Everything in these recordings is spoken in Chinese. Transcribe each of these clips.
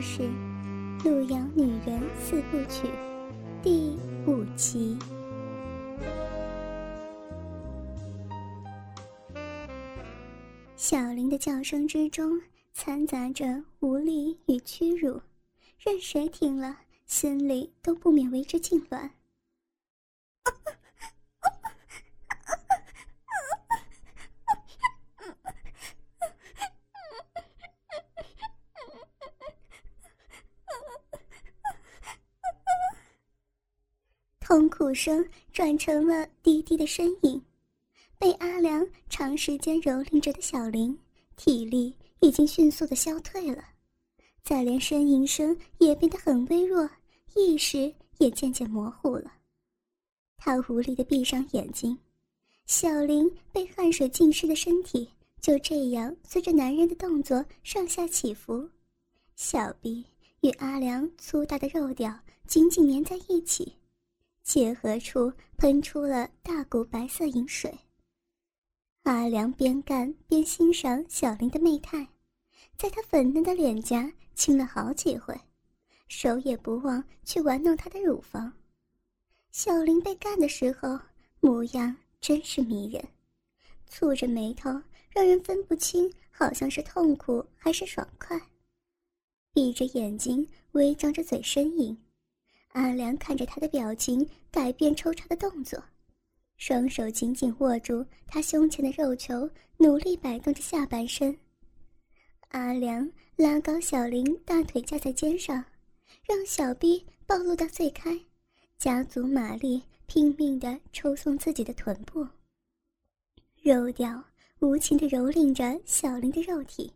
是《路遥女人四部曲》第五集。小林的叫声之中掺杂着无力与屈辱，任谁听了。心里都不免为之痉挛。哭声转成了低低的呻吟。被阿良长时间蹂躏着的小林，体力已经迅速的消退了。再连呻吟声也变得很微弱，意识也渐渐模糊了。他无力的闭上眼睛，小林被汗水浸湿的身体就这样随着男人的动作上下起伏，小臂与阿良粗大的肉屌紧紧粘在一起，结合处喷出了大股白色饮水。阿良边干边欣赏小林的媚态，在他粉嫩的脸颊。亲了好几回，手也不忘去玩弄她的乳房。小林被干的时候，模样真是迷人，蹙着眉头，让人分不清好像是痛苦还是爽快。闭着眼睛，微张着嘴呻吟。阿良看着他的表情改变抽插的动作，双手紧紧握住他胸前的肉球，努力摆动着下半身。阿良。拉高小林大腿架在肩上，让小臂暴露到最开，加足马力，拼命地抽送自己的臀部。肉屌无情地蹂躏着小林的肉体，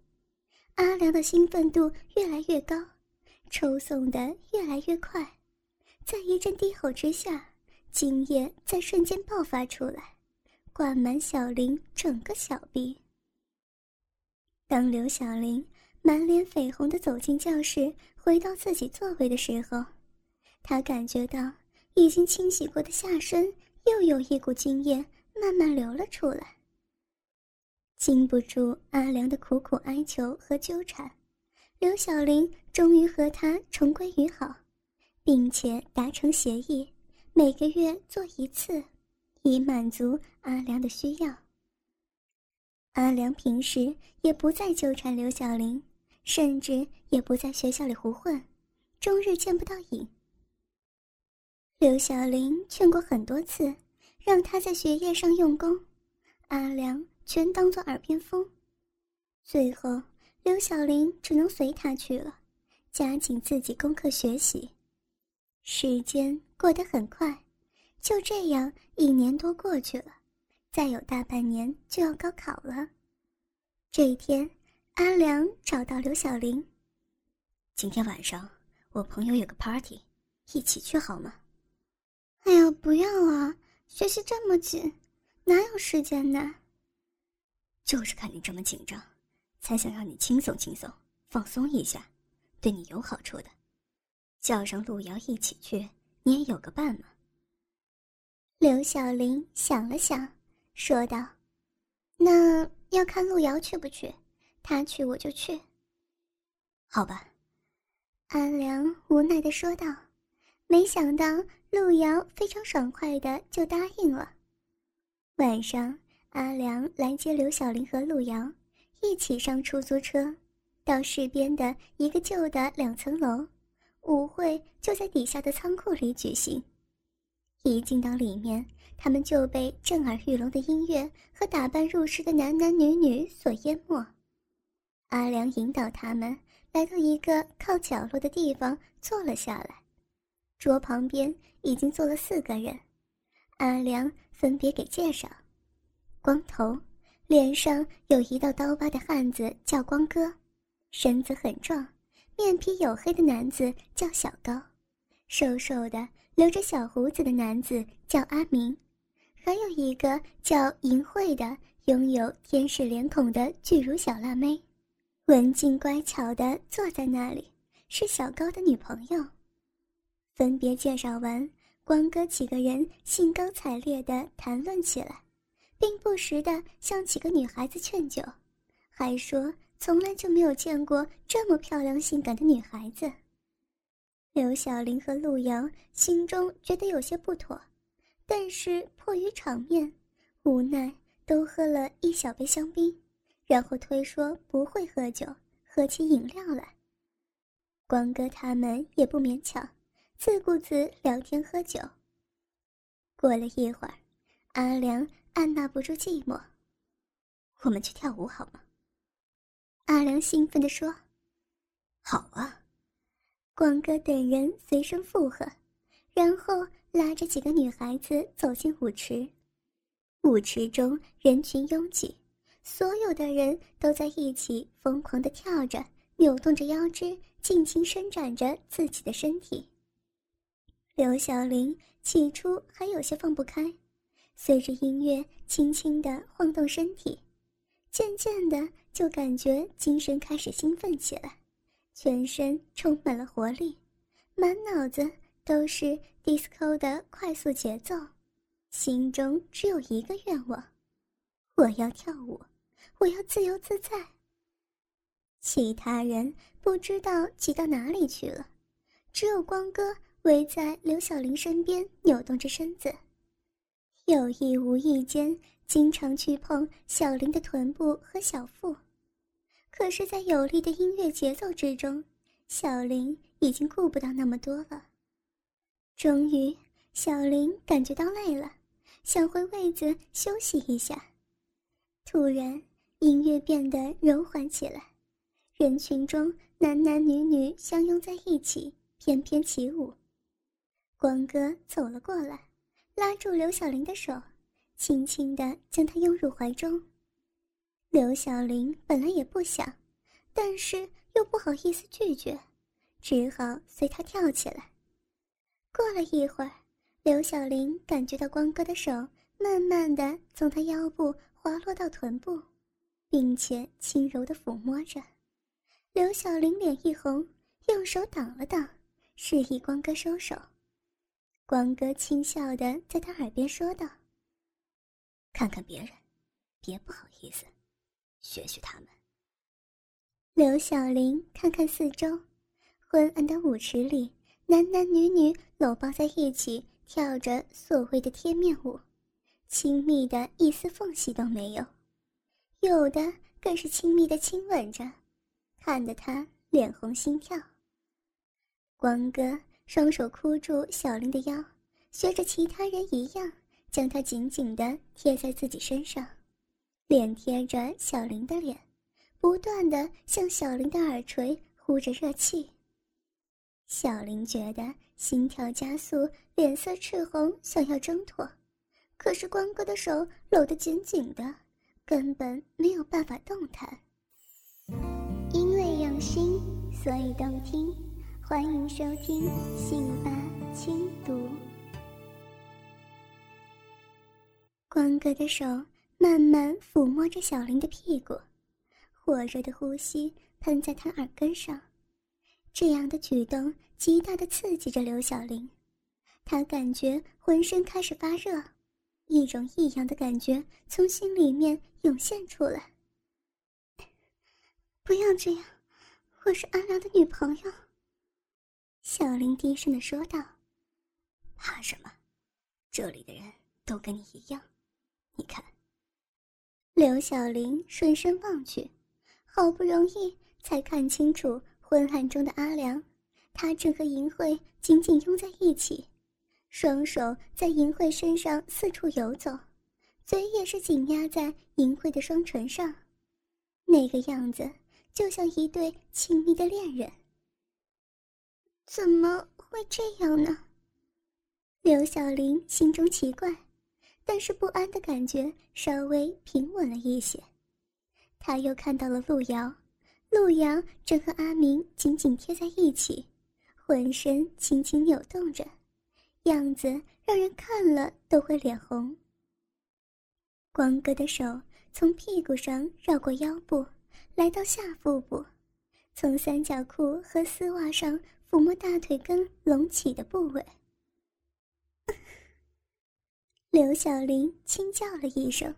阿良的兴奋度越来越高，抽送的越来越快，在一阵低吼之下，精液在瞬间爆发出来，灌满小林整个小臂。当刘小林。满脸绯红的走进教室，回到自己座位的时候，他感觉到已经清洗过的下身又有一股精液慢慢流了出来。经不住阿良的苦苦哀求和纠缠，刘小玲终于和他重归于好，并且达成协议，每个月做一次，以满足阿良的需要。阿良平时也不再纠缠刘小玲。甚至也不在学校里胡混，终日见不到影。刘小玲劝过很多次，让他在学业上用功，阿良全当做耳边风。最后，刘小玲只能随他去了，加紧自己功课学习。时间过得很快，就这样一年多过去了，再有大半年就要高考了。这一天。阿良找到刘小玲。今天晚上我朋友有个 party，一起去好吗？哎呀，不要啊！学习这么紧，哪有时间呢？就是看你这么紧张，才想让你轻松轻松，放松一下，对你有好处的。叫上路遥一起去，你也有个伴嘛。刘小玲想了想，说道：“那要看陆瑶去不去，他去我就去。”好吧，阿良无奈的说道。没想到陆瑶非常爽快的就答应了。晚上，阿良来接刘小玲和陆瑶，一起上出租车，到市边的一个旧的两层楼。舞会就在底下的仓库里举行。一进到里面，他们就被震耳欲聋的音乐和打扮入时的男男女女所淹没。阿良引导他们来到一个靠角落的地方坐了下来，桌旁边已经坐了四个人。阿良分别给介绍：光头，脸上有一道刀疤的汉子叫光哥，身子很壮。面皮黝黑的男子叫小高，瘦瘦的留着小胡子的男子叫阿明，还有一个叫银慧的，拥有天使脸孔的巨乳小辣妹，文静乖巧的坐在那里，是小高的女朋友。分别介绍完，光哥几个人兴高采烈地谈论起来，并不时地向几个女孩子劝酒，还说。从来就没有见过这么漂亮、性感的女孩子。刘小玲和陆瑶心中觉得有些不妥，但是迫于场面，无奈都喝了一小杯香槟，然后推说不会喝酒，喝起饮料来。光哥他们也不勉强，自顾自聊天喝酒。过了一会儿，阿良按捺不住寂寞，我们去跳舞好吗？阿良兴奋地说：“好啊！”光哥等人随声附和，然后拉着几个女孩子走进舞池。舞池中人群拥挤，所有的人都在一起疯狂地跳着，扭动着腰肢，尽情伸展着自己的身体。刘小玲起初还有些放不开，随着音乐轻轻地晃动身体，渐渐的。就感觉精神开始兴奋起来，全身充满了活力，满脑子都是 disco 的快速节奏，心中只有一个愿望：我要跳舞，我要自由自在。其他人不知道挤到哪里去了，只有光哥围在刘小玲身边扭动着身子，有意无意间。经常去碰小林的臀部和小腹，可是，在有力的音乐节奏之中，小林已经顾不到那么多了。终于，小林感觉到累了，想回位子休息一下。突然，音乐变得柔缓起来，人群中男男女女相拥在一起，翩翩起舞。光哥走了过来，拉住刘小玲的手。轻轻地将她拥入怀中。刘小玲本来也不想，但是又不好意思拒绝，只好随他跳起来。过了一会儿，刘小玲感觉到光哥的手慢慢的从她腰部滑落到臀部，并且轻柔的抚摸着。刘小玲脸一红，用手挡了挡，示意光哥收手。光哥轻笑的在她耳边说道。看看别人，别不好意思，学学他们。刘小玲看看四周，昏暗的舞池里，男男女女搂抱在一起，跳着所谓的贴面舞，亲密的一丝缝隙都没有，有的更是亲密的亲吻着，看得他脸红心跳。光哥双手箍住小玲的腰，学着其他人一样。将她紧紧地贴在自己身上，脸贴着小林的脸，不断地向小林的耳垂呼着热气。小林觉得心跳加速，脸色赤红，想要挣脱，可是光哥的手搂得紧紧的，根本没有办法动弹。因为用心，所以动听，欢迎收听《信吧轻读》。光哥的手慢慢抚摸着小林的屁股，火热的呼吸喷在他耳根上，这样的举动极大的刺激着刘小玲。他感觉浑身开始发热，一种异样的感觉从心里面涌现出来。不要这样，我是阿良的女朋友。小林低声的说道：“怕什么？这里的人都跟你一样。你看。”刘小玲顺身望去，好不容易才看清楚昏暗中的阿良。他正和银慧紧紧拥在一起，双手在银慧身上四处游走，嘴也是紧压在银慧的双唇上，那个样子就像一对亲密的恋人。怎么会这样呢？刘小玲心中奇怪，但是不安的感觉稍微平稳了一些。他又看到了陆瑶，陆瑶正和阿明紧紧贴在一起。浑身轻轻扭动着，样子让人看了都会脸红。光哥的手从屁股上绕过腰部，来到下腹部，从三角裤和丝袜上抚摸大腿根隆起的部位。刘小玲轻叫了一声，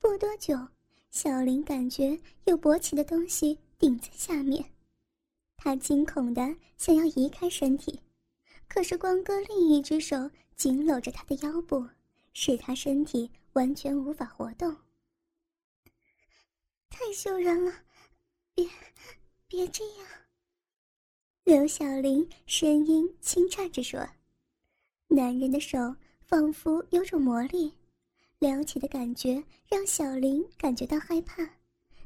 不多久，小玲感觉有勃起的东西顶在下面。他惊恐的想要移开身体，可是光哥另一只手紧搂着他的腰部，使他身体完全无法活动。太羞人了，别，别这样。刘小玲声音轻颤着说：“男人的手仿佛有种魔力，撩起的感觉让小林感觉到害怕，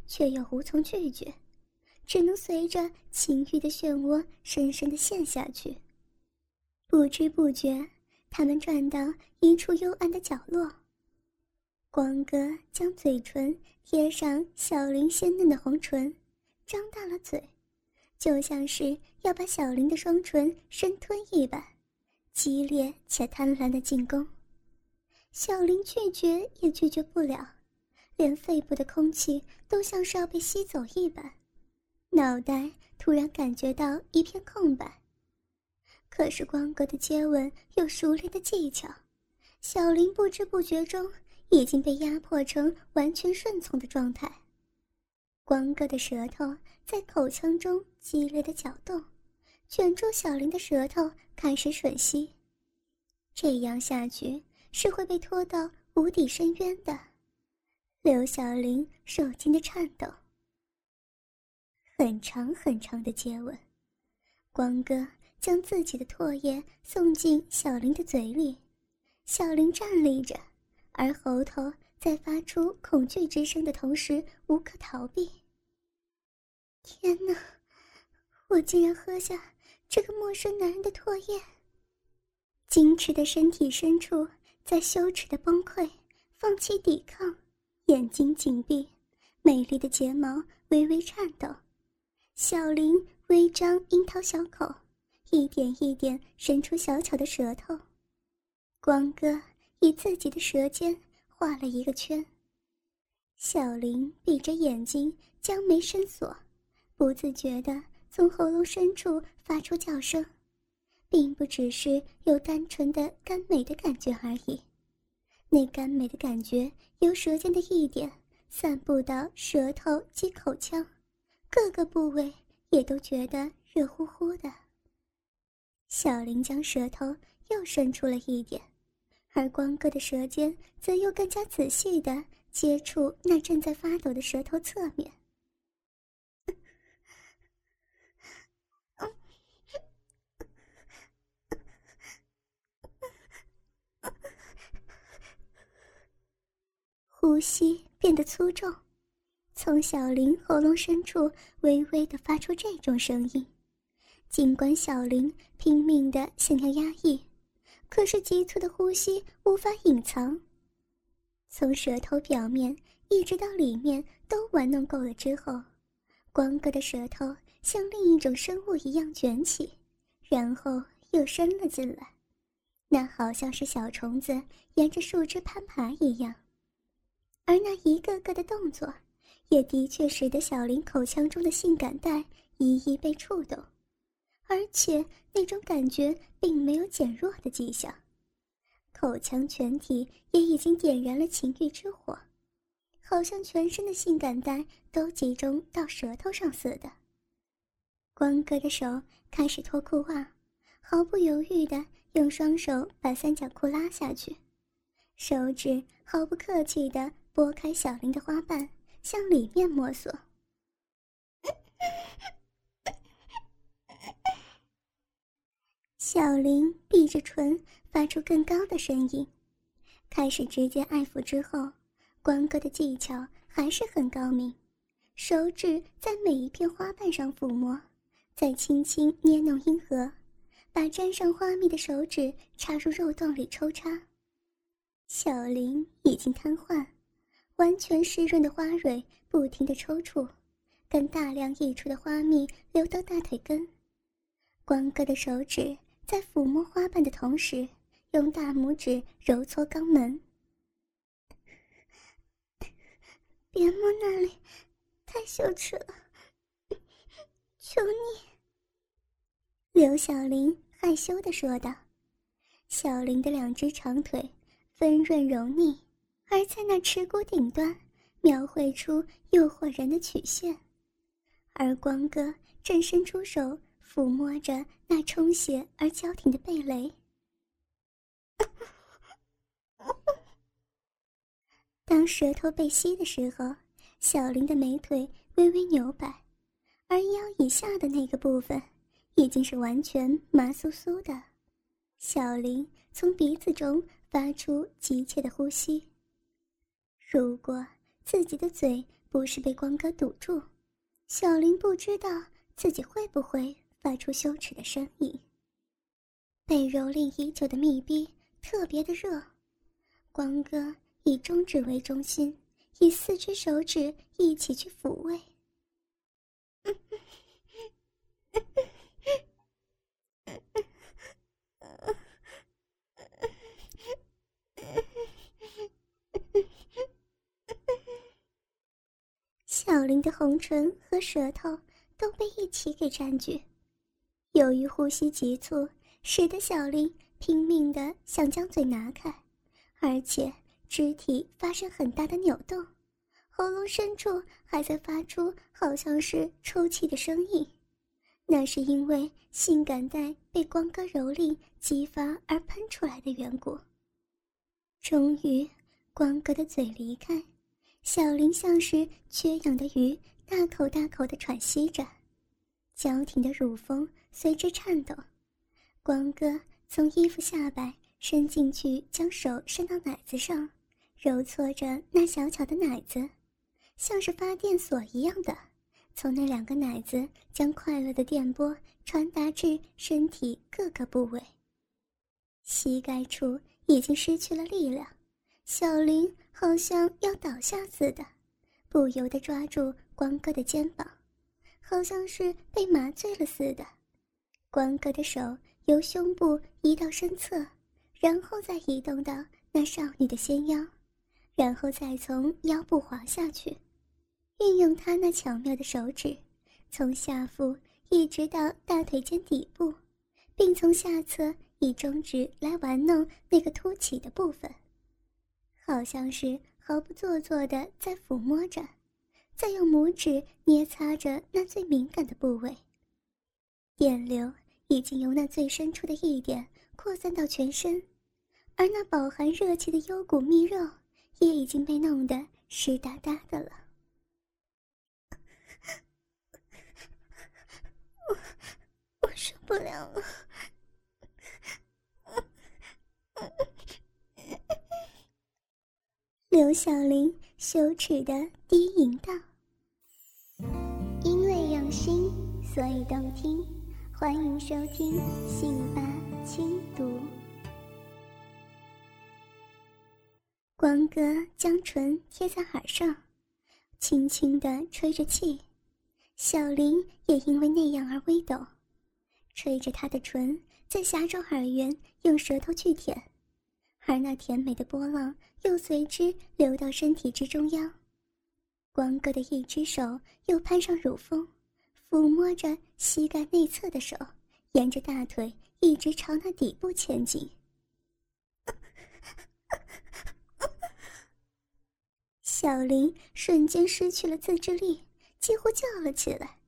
却又无从拒绝。”只能随着情欲的漩涡深深的陷下去。不知不觉，他们转到一处幽暗的角落。光哥将嘴唇贴上小林鲜嫩的红唇，张大了嘴，就像是要把小林的双唇生吞一般，激烈且贪婪的进攻。小林拒绝也拒绝不了，连肺部的空气都像是要被吸走一般。脑袋突然感觉到一片空白。可是光哥的接吻有熟练的技巧，小林不知不觉中已经被压迫成完全顺从的状态。光哥的舌头在口腔中激烈的搅动，卷住小林的舌头开始吮吸。这样下去是会被拖到无底深渊的。刘小林手筋的颤抖。很长很长的接吻，光哥将自己的唾液送进小林的嘴里，小林站立着，而喉头在发出恐惧之声的同时无可逃避。天哪，我竟然喝下这个陌生男人的唾液！矜持的身体深处在羞耻的崩溃，放弃抵抗，眼睛紧闭，美丽的睫毛微微颤抖。小林微张樱桃小口，一点一点伸出小巧的舌头。光哥以自己的舌尖画了一个圈。小林闭着眼睛，将眉深锁，不自觉地从喉咙深处发出叫声，并不只是有单纯的甘美的感觉而已。那甘美的感觉由舌尖的一点散布到舌头及口腔。各个部位也都觉得热乎乎的。小林将舌头又伸出了一点，而光哥的舌尖则又更加仔细的接触那正在发抖的舌头侧面。呼吸变得粗重。从小林喉咙深处微微的发出这种声音，尽管小林拼命的想要压抑，可是急促的呼吸无法隐藏。从舌头表面一直到里面都玩弄够了之后，光哥的舌头像另一种生物一样卷起，然后又伸了进来，那好像是小虫子沿着树枝攀爬一样，而那一个个的动作。也的确使得小林口腔中的性感带一一被触动，而且那种感觉并没有减弱的迹象，口腔全体也已经点燃了情欲之火，好像全身的性感带都集中到舌头上似的。光哥的手开始脱裤袜，毫不犹豫地用双手把三角裤拉下去，手指毫不客气地拨开小林的花瓣，向里面摸索。小林闭着唇，发出更高的声音，开始直接爱抚。之后，光哥的技巧还是很高明，手指在每一片花瓣上抚摸，再轻轻捏弄阴核，把沾上花蜜的手指插入肉洞里抽插。小林已经瘫痪，完全湿润的花蕊不停的抽搐，跟大量溢出的花蜜流到大腿根。光哥的手指。在抚摸花瓣的同时，用大拇指揉搓肛门。别摸那里，太羞耻了，求你。刘小玲害羞的说道。小玲的两只长腿丰润柔腻，而在那耻骨顶端描绘出诱惑人的曲线，而光哥正伸出手。抚摸着那充血而娇挺的蓓蕾，当舌头被吸的时候，小林的美腿微微扭摆，而腰以下的那个部分已经是完全麻酥酥的。小林从鼻子中发出急切的呼吸。如果自己的嘴不是被光哥堵住，小林不知道自己会不会。发出羞耻的声音。被蹂躏已久的密闭特别的热，光哥以中指为中心，以四只手指一起去抚慰。小林的红唇和舌头都被一起给占据。由于呼吸急促，使得小林拼命的想将嘴拿开，而且肢体发生很大的扭动，喉咙深处还在发出好像是抽泣的声音。那是因为性感带被光哥蹂躏激发而喷出来的缘故。终于，光哥的嘴离开，小林像是缺氧的鱼，大口大口的喘息着。娇挺的乳峰随之颤抖，光哥从衣服下摆伸进去，将手伸到奶子上，揉搓着那小巧的奶子，像是发电所一样的，从那两个奶子将快乐的电波传达至身体各个部位。膝盖处已经失去了力量，小林好像要倒下似的，不由得抓住光哥的肩膀。好像是被麻醉了似的，光哥的手由胸部移到身侧，然后再移动到那少女的纤腰，然后再从腰部滑下去，运用他那巧妙的手指，从下腹一直到大腿间底部，并从下侧以中指来玩弄那个凸起的部分，好像是毫不做作的在抚摸着。再用拇指捏擦着那最敏感的部位，电流已经由那最深处的一点扩散到全身，而那饱含热气的幽谷蜜肉也已经被弄得湿哒哒的了。我 我受不了了。刘小玲羞耻的低吟道：“因为用心，所以动听。欢迎收听《信吧轻读》。”光哥将唇贴在耳上，轻轻的吹着气，小林也因为那样而微抖，吹着他的唇，在狭窄耳缘用舌头去舔。而那甜美的波浪又随之流到身体之中央，光哥的一只手又攀上乳峰，抚摸着膝盖内侧的手沿着大腿一直朝那底部前进。小林瞬间失去了自制力，几乎叫了起来。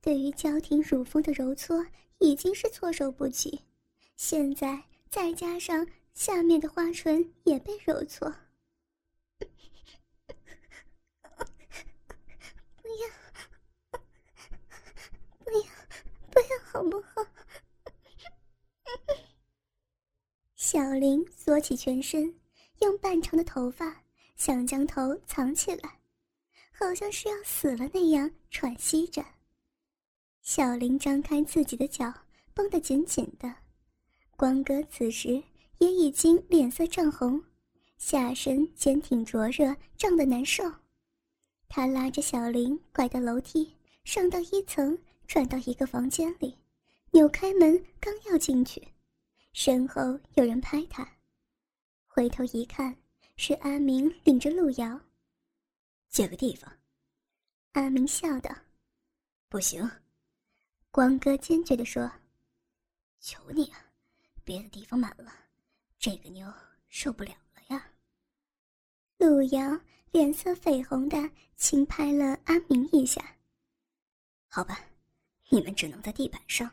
对于娇挺乳峰的揉搓，已经是措手不及，现在再加上下面的花唇也被揉搓。不要，不要，不要，好不好？小林缩起全身，用半长的头发想将头藏起来，好像是要死了那样喘息着。小林张开自己的脚，绷得紧紧的。光哥此时也已经脸色涨红，下身坚挺灼热，胀得难受。他拉着小林拐到楼梯，上到一层，转到一个房间里，扭开门，刚要进去，身后有人拍他，回头一看，是阿明领着路遥。借个地方。阿明笑道：“不行。”光哥坚决地说：“求你啊，别的地方满了，这个妞受不了了呀。”路遥脸色绯红的轻拍了阿明一下。“好吧，你们只能在地板上。”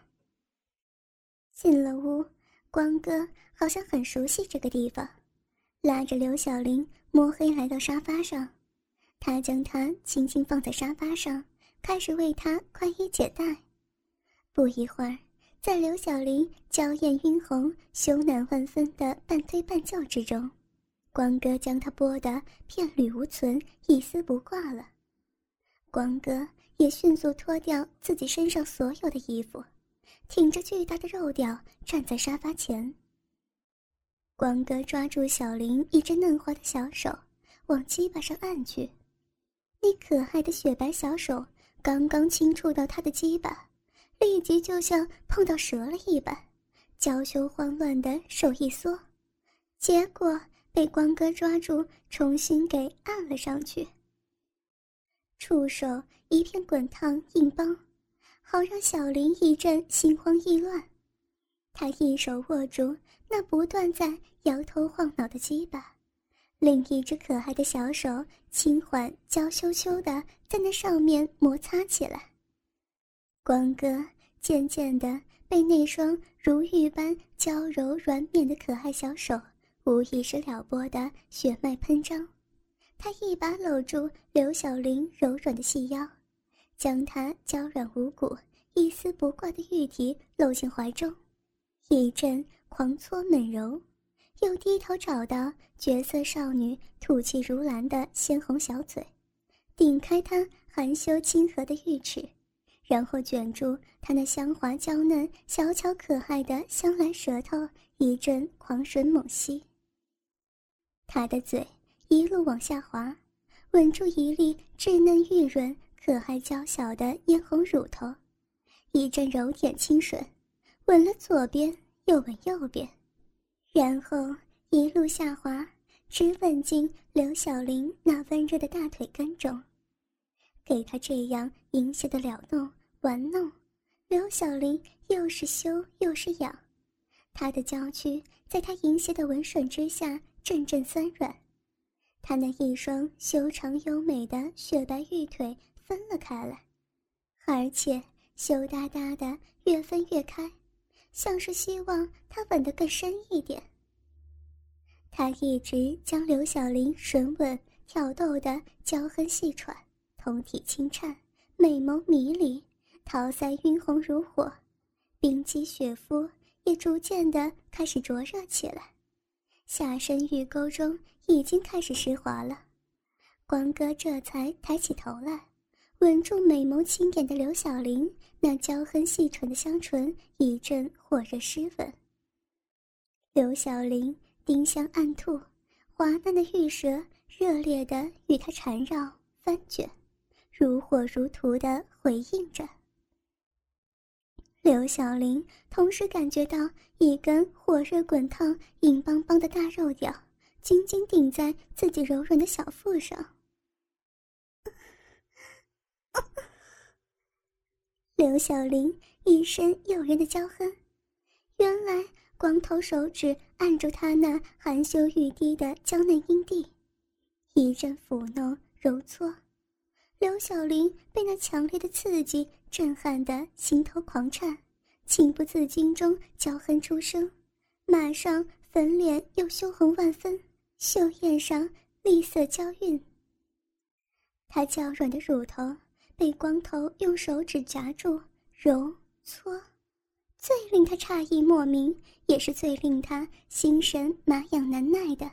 进了屋，光哥好像很熟悉这个地方，拉着刘小玲摸黑来到沙发上，他将她轻轻放在沙发上，开始为她宽衣解带。不一会儿，在刘小玲娇艳晕红、羞赧万分的半推半就之中，光哥将她剥得片缕无存、一丝不挂了。光哥也迅速脱掉自己身上所有的衣服，挺着巨大的肉屌站在沙发前。光哥抓住小玲一只嫩滑的小手，往鸡巴上按去。那可爱的雪白小手刚刚轻触到他的鸡巴。立即就像碰到蛇了一般，娇羞慌乱的手一缩，结果被光哥抓住，重新给按了上去。触手一片滚烫硬邦，好让小林一阵心慌意乱。他一手握住那不断在摇头晃脑的鸡巴，另一只可爱的小手轻缓娇羞羞的在那上面摩擦起来。光哥渐渐地被那双如玉般娇柔软绵的可爱小手，无意识撩拨的血脉喷张。他一把搂住刘小玲柔软的细腰，将她娇软无骨、一丝不挂的玉体搂进怀中，一阵狂搓猛揉，又低头找到绝色少女吐气如兰的鲜红小嘴，顶开她含羞亲和的玉齿。然后卷住他那香滑娇嫩、小巧可爱的香兰舌头，一阵狂吮猛吸。他的嘴一路往下滑，吻住一粒稚嫩玉润、可爱娇小的嫣红乳头，一阵揉点轻吮，吻了左边又吻右边，然后一路下滑，直吻进刘小玲那温热的大腿根中，给他这样淫邪的撩弄。玩弄，刘小玲又是羞又是痒，她的娇躯在他淫邪的吻吮之下阵阵酸软，她那一双修长优美的雪白玉腿分了开来，而且羞答答的越分越开，像是希望他吻得更深一点。他一直将刘小玲吮吻挑逗的娇哼细喘，通体轻颤，美眸迷离。桃腮晕红如火，冰肌雪肤也逐渐的开始灼热起来，下身玉沟中已经开始湿滑了。光哥这才抬起头来，吻住美眸轻眼的刘小玲那娇哼细唇的香唇，一阵火热湿吻。刘小玲丁香暗吐，滑嫩的玉舌热烈的与他缠绕翻卷，如火如荼的回应着。刘小玲同时感觉到一根火热滚烫、硬邦邦的大肉屌紧紧顶在自己柔软的小腹上。刘小玲一声诱人的娇哼。原来光头手指按住她那含羞欲滴的娇嫩阴蒂，一阵抚弄揉搓，刘小玲被那强烈的刺激震撼的心头狂颤，情不自禁中娇哼出声，马上粉脸又羞红万分，秀艳上丽色娇韵。她娇软的乳头被光头用手指夹住揉搓，最令他诧异莫名，也是最令他心神麻痒难耐的，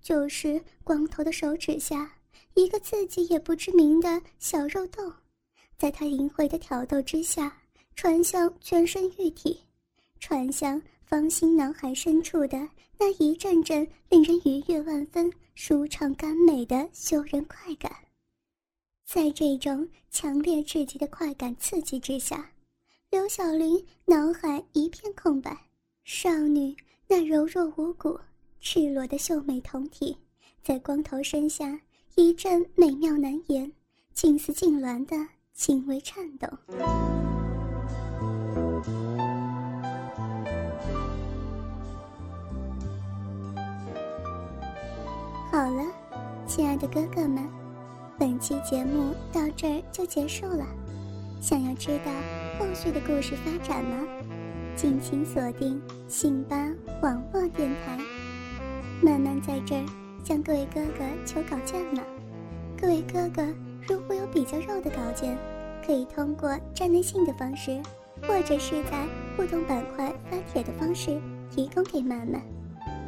就是光头的手指下一个自己也不知名的小肉洞，在他淫秽的挑逗之下传向全身玉体，传向芳心脑海深处的那一阵阵令人愉悦万分、舒畅甘美的羞人快感。在这种强烈至极的快感刺激之下，刘小玲脑海一片空白。少女那柔弱无骨、赤裸的秀美酮体，在光头身下一阵美妙难言，近似痉挛的轻微颤抖。好了，亲爱的哥哥们。本期节目到这儿就结束了，想要知道后续的故事发展吗？敬请锁定信巴网络电台。慢慢在这儿向各位哥哥求稿件了，各位哥哥如果有比较肉的稿件，可以通过站内信的方式，或者是在互动板块发帖的方式提供给曼曼。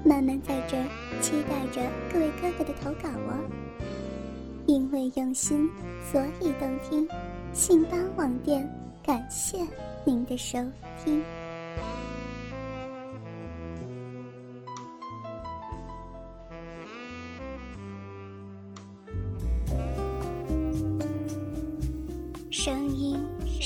曼曼在这期待着各位哥哥的投稿哦。因为用心，所以动听。信邦网店，感谢您的收听。